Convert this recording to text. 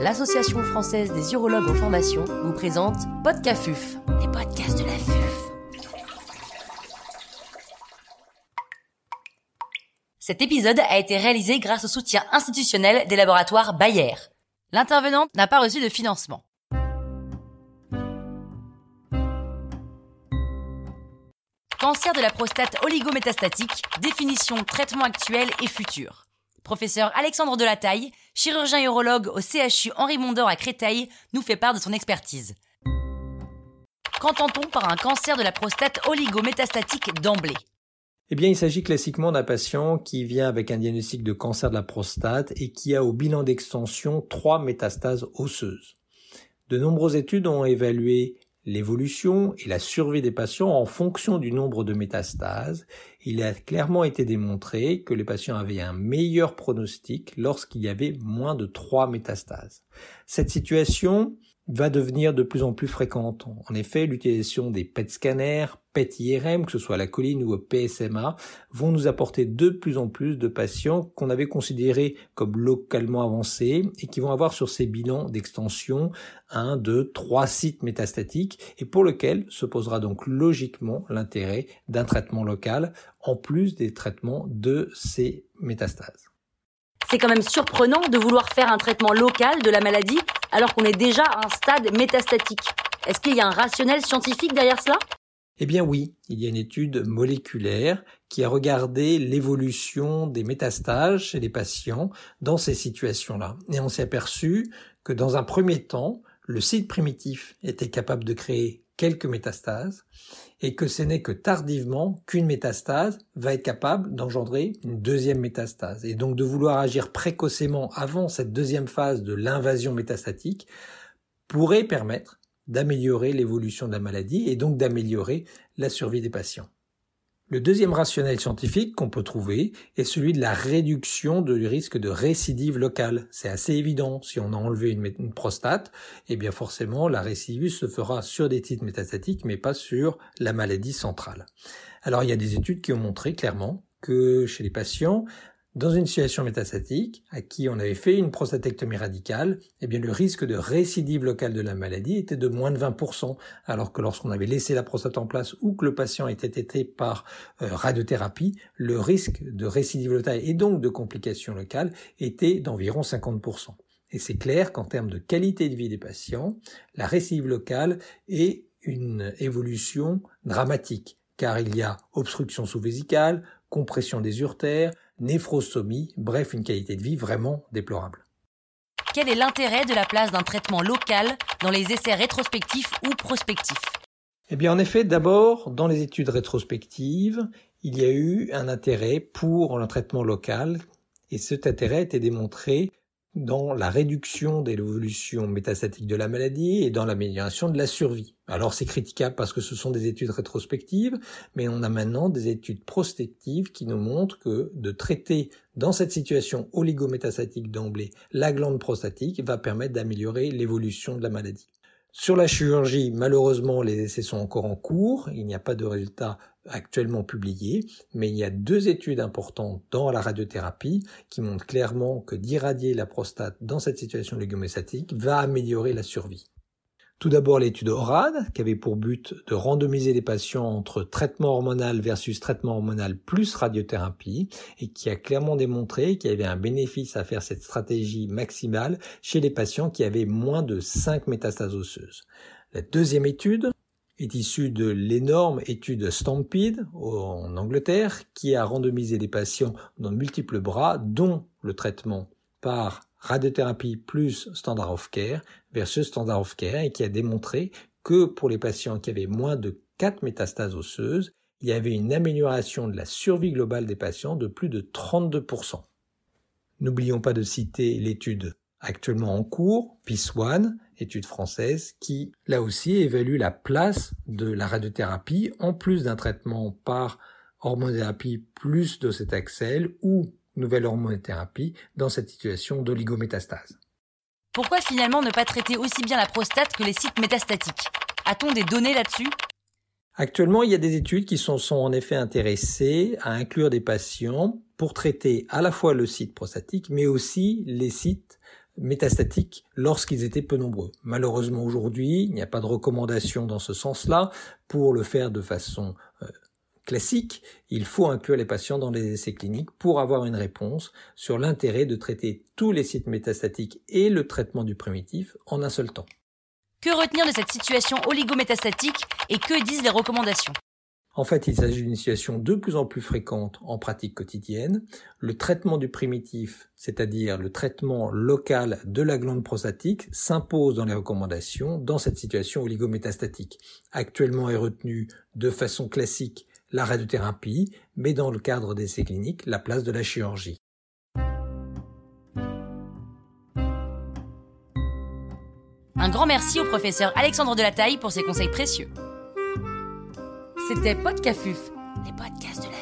l'Association française des urologues en formation vous présente Podcafuf, les podcasts de la FUF. Cet épisode a été réalisé grâce au soutien institutionnel des laboratoires Bayer. L'intervenante n'a pas reçu de financement. Cancer de la prostate oligométastatique, définition, traitement actuel et futur. Professeur Alexandre Delataille, chirurgien urologue au CHU Henri Mondor à Créteil, nous fait part de son expertise. Qu'entend-on par un cancer de la prostate oligométastatique d'emblée? Eh bien, il s'agit classiquement d'un patient qui vient avec un diagnostic de cancer de la prostate et qui a au bilan d'extension trois métastases osseuses. De nombreuses études ont évalué l'évolution et la survie des patients en fonction du nombre de métastases. Il a clairement été démontré que les patients avaient un meilleur pronostic lorsqu'il y avait moins de trois métastases. Cette situation va devenir de plus en plus fréquente. En effet, l'utilisation des PET scanners, PET IRM, que ce soit à la colline ou au PSMA, vont nous apporter de plus en plus de patients qu'on avait considérés comme localement avancés et qui vont avoir sur ces bilans d'extension un, deux, trois sites métastatiques et pour lequel se posera donc logiquement l'intérêt d'un traitement local en plus des traitements de ces métastases. C'est quand même surprenant de vouloir faire un traitement local de la maladie alors qu'on est déjà à un stade métastatique. Est-ce qu'il y a un rationnel scientifique derrière cela? Eh bien oui, il y a une étude moléculaire qui a regardé l'évolution des métastases chez les patients dans ces situations-là. Et on s'est aperçu que dans un premier temps, le site primitif était capable de créer quelques métastases et que ce n'est que tardivement qu'une métastase va être capable d'engendrer une deuxième métastase. Et donc de vouloir agir précocement avant cette deuxième phase de l'invasion métastatique pourrait permettre d'améliorer l'évolution de la maladie et donc d'améliorer la survie des patients. Le deuxième rationnel scientifique qu'on peut trouver est celui de la réduction du risque de récidive locale. C'est assez évident. Si on a enlevé une, prostate, eh bien forcément la récidive se fera sur des titres métastatiques, mais pas sur la maladie centrale. Alors il y a des études qui ont montré clairement que chez les patients dans une situation métastatique, à qui on avait fait une prostatectomie radicale, eh bien le risque de récidive locale de la maladie était de moins de 20%, alors que lorsqu'on avait laissé la prostate en place ou que le patient était traité par euh, radiothérapie, le risque de récidive locale et donc de complications locales était d'environ 50%. Et c'est clair qu'en termes de qualité de vie des patients, la récidive locale est une évolution dramatique, car il y a obstruction sous-vésicale, compression des urtères, néphrostomie, bref une qualité de vie vraiment déplorable. Quel est l'intérêt de la place d'un traitement local dans les essais rétrospectifs ou prospectifs? Eh bien en effet, d'abord, dans les études rétrospectives, il y a eu un intérêt pour le traitement local et cet intérêt a été démontré dans la réduction de l'évolution métastatique de la maladie et dans l'amélioration de la survie. Alors c'est critiquable parce que ce sont des études rétrospectives, mais on a maintenant des études prospectives qui nous montrent que de traiter dans cette situation oligométastatique d'emblée la glande prostatique va permettre d'améliorer l'évolution de la maladie. Sur la chirurgie, malheureusement, les essais sont encore en cours. Il n'y a pas de résultats actuellement publiés, mais il y a deux études importantes dans la radiothérapie qui montrent clairement que d'irradier la prostate dans cette situation léguméstatique va améliorer la survie. Tout d'abord l'étude ORAD, qui avait pour but de randomiser les patients entre traitement hormonal versus traitement hormonal plus radiothérapie, et qui a clairement démontré qu'il y avait un bénéfice à faire cette stratégie maximale chez les patients qui avaient moins de 5 métastases osseuses. La deuxième étude est issue de l'énorme étude Stampede en Angleterre, qui a randomisé les patients dans multiples bras, dont le traitement par radiothérapie plus standard of care versus standard of care et qui a démontré que pour les patients qui avaient moins de 4 métastases osseuses, il y avait une amélioration de la survie globale des patients de plus de 32%. N'oublions pas de citer l'étude actuellement en cours, PIS One, étude française, qui là aussi évalue la place de la radiothérapie en plus d'un traitement par hormonothérapie plus de cet axel ou nouvelle hormonothérapie dans cette situation d'oligométastase. Pourquoi finalement ne pas traiter aussi bien la prostate que les sites métastatiques? A-t-on des données là-dessus? Actuellement, il y a des études qui sont, sont, en effet intéressées à inclure des patients pour traiter à la fois le site prostatique, mais aussi les sites métastatiques lorsqu'ils étaient peu nombreux. Malheureusement aujourd'hui, il n'y a pas de recommandation dans ce sens-là. Pour le faire de façon euh, classique, il faut inclure les patients dans les essais cliniques pour avoir une réponse sur l'intérêt de traiter tous les sites métastatiques et le traitement du primitif en un seul temps. Que retenir de cette situation oligométastatique et que disent les recommandations? En fait, il s'agit d'une situation de plus en plus fréquente en pratique quotidienne. Le traitement du primitif, c'est-à-dire le traitement local de la glande prostatique, s'impose dans les recommandations dans cette situation oligométastatique. Actuellement est retenue de façon classique la radiothérapie, mais dans le cadre d'essais cliniques, la place de la chirurgie. Un grand merci au professeur Alexandre Delataille pour ses conseils précieux. C'était Podcafuf, les podcasts de